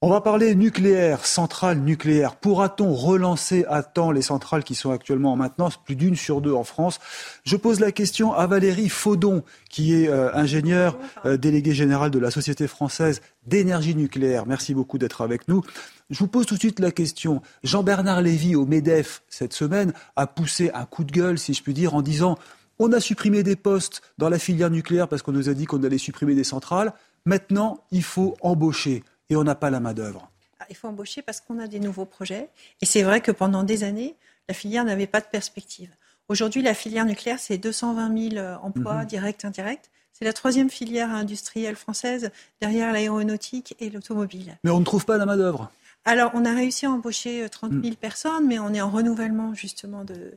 On va parler nucléaire, centrale nucléaire. Pourra-t-on relancer à temps les centrales qui sont actuellement en maintenance, plus d'une sur deux en France? Je pose la question à Valérie Faudon, qui est euh, ingénieure euh, déléguée générale de la Société française d'énergie nucléaire. Merci beaucoup d'être avec nous. Je vous pose tout de suite la question. Jean-Bernard Lévy au MEDEF cette semaine a poussé un coup de gueule, si je puis dire, en disant on a supprimé des postes dans la filière nucléaire parce qu'on nous a dit qu'on allait supprimer des centrales. Maintenant, il faut embaucher et on n'a pas la main-d'œuvre. Ah, Il faut embaucher parce qu'on a des nouveaux projets. Et c'est vrai que pendant des années, la filière n'avait pas de perspective. Aujourd'hui, la filière nucléaire, c'est 220 000 euh, emplois directs, indirects. C'est la troisième filière industrielle française derrière l'aéronautique et l'automobile. Mais on ne trouve pas la main-d'œuvre. Alors, on a réussi à embaucher euh, 30 000 personnes, mais on est en renouvellement justement de, euh,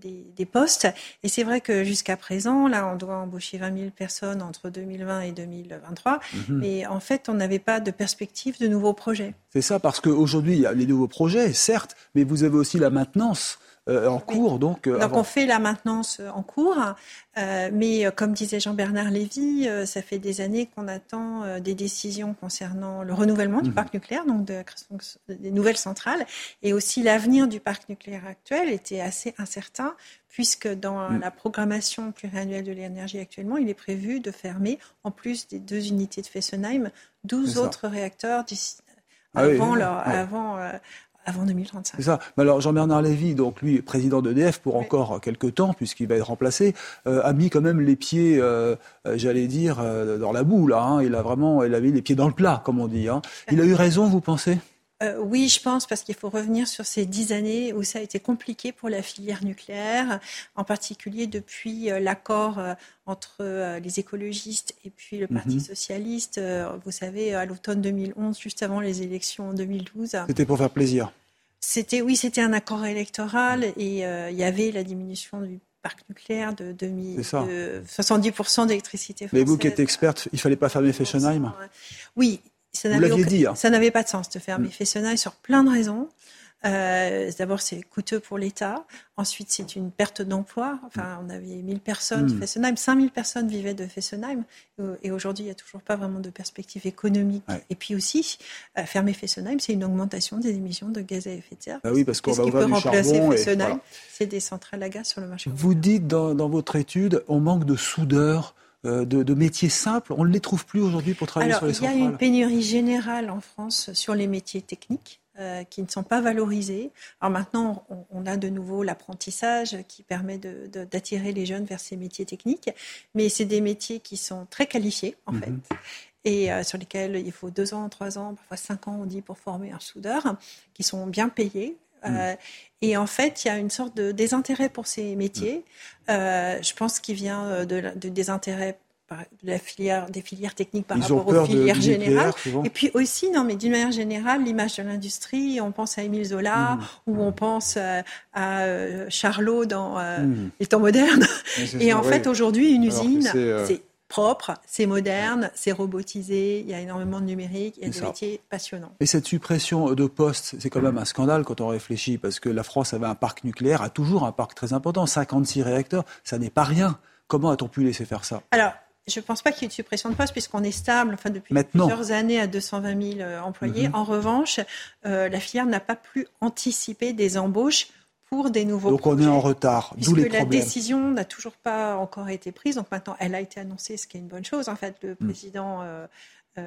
des, des postes. Et c'est vrai que jusqu'à présent, là, on doit embaucher 20 000 personnes entre 2020 et 2023. Mais en fait, on n'avait pas de perspective de nouveaux projets. C'est ça, parce qu'aujourd'hui, il y a les nouveaux projets, certes, mais vous avez aussi la maintenance euh, en cours. Donc, euh, Donc avant- on fait la maintenance euh, en cours, euh, mais comme disait Jean-Bernard Lévy, ça fait des années qu'on attend des décisions concernant le renouvellement du parc nucléaire, donc de la création des nouvelles centrales, et aussi l'avenir du parc nucléaire actuel était assez incertain, puisque dans la programmation pluriannuelle de l'énergie actuellement, il est prévu de fermer, en plus des deux unités de Fessenheim, 12 C'est ça. autres réacteurs d'ici- Ah avant, oui, leur- ouais. avant, euh, avant 2035. C'est ça. Mais alors Jean-Bernard Lévy, donc lui, président d'EDF pour encore quelques temps, puisqu'il va être remplacé, euh, a mis quand même les pieds, euh, euh, j'allais dire, euh, dans la boue là. hein. Il a vraiment, il a mis les pieds dans le plat, comme on dit. hein. Il a eu raison, vous pensez? Euh, oui, je pense, parce qu'il faut revenir sur ces dix années où ça a été compliqué pour la filière nucléaire, en particulier depuis euh, l'accord euh, entre les écologistes et puis le Parti Mhm. socialiste. Vous savez, à l'automne 2011, juste avant les élections en 2012. C'était pour faire plaisir. C'était oui, c'était un accord électoral et euh, il y avait la diminution du parc nucléaire de, 2000 C'est ça. de 70% d'électricité Mais vous qui êtes experte, il fallait pas fermer Fessenheim Oui, ça n'avait aucun- dit, hein. ça n'avait pas de sens de fermer Mm. Fessenheim sur plein de raisons. Euh, D'abord, c'est coûteux pour l'État. Ensuite, c'est une perte d'emploi. Enfin, on avait 1000 personnes de Mm. Fessenheim. 5000 personnes vivaient de Fessenheim. Euh, Et aujourd'hui, il n'y a toujours pas vraiment de perspective économique. Ouais. Et puis aussi, euh, fermer Fessenheim, c'est une augmentation des émissions de gaz à effet de serre. Bah oui, parce qu'on va ouvrir peut du remplacer charbon voilà. C'est des centrales à gaz sur le marché. Vous dites dans, dans votre étude, on manque de soudeurs, de, de métiers simples. On ne les trouve plus aujourd'hui pour travailler Alors, sur les il y a centrales. une pénurie générale en France sur les métiers techniques euh, qui ne sont pas valorisés. Alors maintenant, on, on a de nouveau l'apprentissage qui permet d'attirer les jeunes vers ces métiers techniques, mais c'est des métiers qui sont très qualifiés en Mhm. fait. Et euh, sur lesquels il faut deux ans, trois ans, parfois cinq ans, on dit, pour former un soudeur, qui sont bien payés. Euh, et en fait, il y a une sorte de désintérêt pour ces métiers. Euh, je pense qu'il vient de, de désintérêt de la filière, des filières techniques par Ils rapport aux filières générales. Et puis aussi, non, mais d'une manière générale, l'image de l'industrie, on pense à Émile Zola Mm. ou on pense euh, à euh, Charlot dans euh, Mm. les temps modernes. Et en fait, aujourd'hui, une Alors usine, c'est, euh, c'est propre, c'est moderne, c'est robotisé, il y a énormément de numérique, il y a des métiers passionnants. Et cette suppression de postes, c'est quand même un scandale quand on réfléchit, parce que la France avait un parc nucléaire, a toujours un parc très important, 56 réacteurs, ça n'est pas rien. Comment a-t-on pu laisser faire ça? Alors, je ne pense pas qu'il y ait de suppression de postes puisqu'on est stable enfin, depuis Maintenant. plusieurs années à 220 000 euh, employés. Mhm. En revanche, euh, la filière n'a pas pu anticiper des embauches pour des nouveaux Donc on est en retard, d'où les la problèmes. décision n'a toujours pas encore été prise, donc maintenant elle a été annoncée, ce qui est une bonne chose. En fait, le Mm. président euh,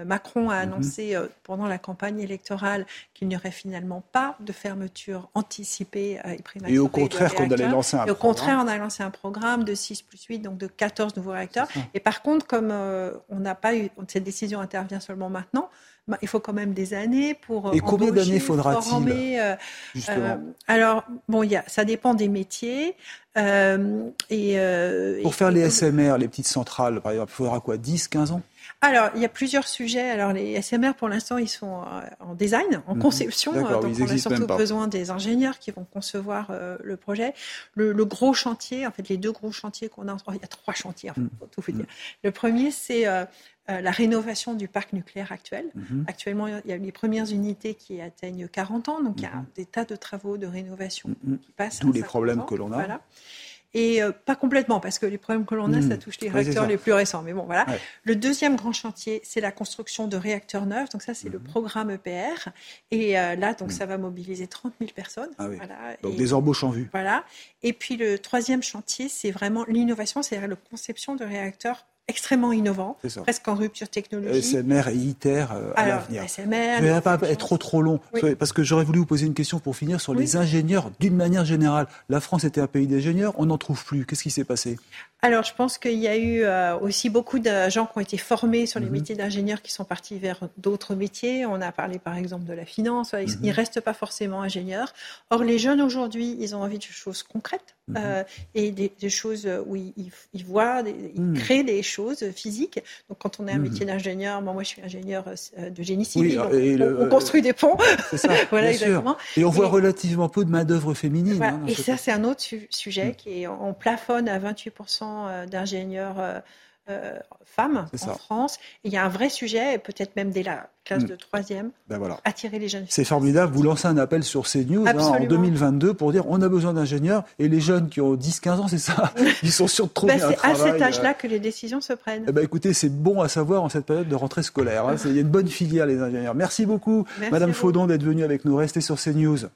Macron a Mhm. annoncé euh, pendant la campagne électorale qu'il n'y aurait finalement pas de fermeture anticipée euh, et prématurée. Et au contraire, qu'on allait lancer un Et au programme. contraire, on a lancé un programme de 6 plus 8, donc de 14 nouveaux réacteurs. Et par contre, comme euh, on n'a pas eu, cette décision intervient seulement maintenant, bah, il faut quand même des années pour. euh, Et combien d'années faudra-t-il, euh, euh, alors, bon, y a, ça dépend des métiers. euh, et, euh, Pour et- faire les SMR, les petites centrales, par exemple, il faudra quoi 10, 15 ans? Alors, il y a plusieurs sujets. Alors, les SMR, pour l'instant, ils sont euh, en design, en mhm. conception. Donc, on a surtout besoin des ingénieurs qui vont concevoir le projet. Le, gros chantier, en fait, les deux gros chantiers qu'on a, il y a trois chantiers, en fait, pour tout vous dire. Le premier, c'est euh, la rénovation du parc nucléaire actuel. Mhm. Actuellement, il y a les premières unités qui atteignent 40 ans, donc il y a mhm. des tas de travaux de rénovation mhm. qui passent. Tous les problèmes que l'on a. Voilà. Et euh, pas complètement, parce que les problèmes que l'on a, ça touche les réacteurs les plus récents. Mais bon, voilà. Le deuxième grand chantier, c'est la construction de réacteurs neufs. Donc ça, c'est le programme EPR. Et euh, là, donc ça va mobiliser 30 000 personnes. Ah donc des embauches en vue. Voilà. Et puis le troisième chantier, c'est vraiment l'innovation, c'est-à-dire la conception de réacteurs extrêmement innovant, presque en rupture technologique. SMR et ITER euh, à l'avenir. SMR. Je ne vais pas être trop trop long, parce que j'aurais voulu vous poser une question pour finir sur les ingénieurs d'une manière générale. La France était un pays d'ingénieurs, on n'en trouve plus. Qu'est-ce qui s'est passé? Alors, je pense qu'il y a eu euh, aussi beaucoup de gens qui ont été formés sur les mhm. métiers d'ingénieur qui sont partis vers d'autres métiers. On a parlé par exemple de la finance. Ils ne mhm. restent pas forcément ingénieurs. Or, les jeunes aujourd'hui, ils ont envie de choses concrètes mhm. euh, et des, choses où ils, ils voient, ils créent des choses physiques. Donc, quand on est un métier d'ingénieur, moi, moi, je suis ingénieur euh, de génie civil. on, construit des ponts. Ça. voilà, exactement. Et on voit relativement peu de main-d'œuvre féminine. Hein, et ça, c'est un autre sujet qui est, on plafonne à 28 euh, d'ingénieurs euh, euh, femmes en France. il y a un vrai sujet, peut-être même dès la classe mm. de troisième, ben voilà. attirer les jeunes filles. C'est formidable. Vous lancez un appel sur CNews hein, en 2022 pour dire on a besoin d'ingénieurs et les jeunes qui ont 10-15 ans, c'est ça Ils sont sûrs de trouver ben, un travail. C'est à cet âge-là que les décisions se prennent. Eh ben, écoutez, c'est bon à savoir en cette période de rentrée scolaire. Hein. Il y a une bonne filière, les ingénieurs. Merci beaucoup, Madame Faudon, d'être venue avec nous. Restez sur CNews.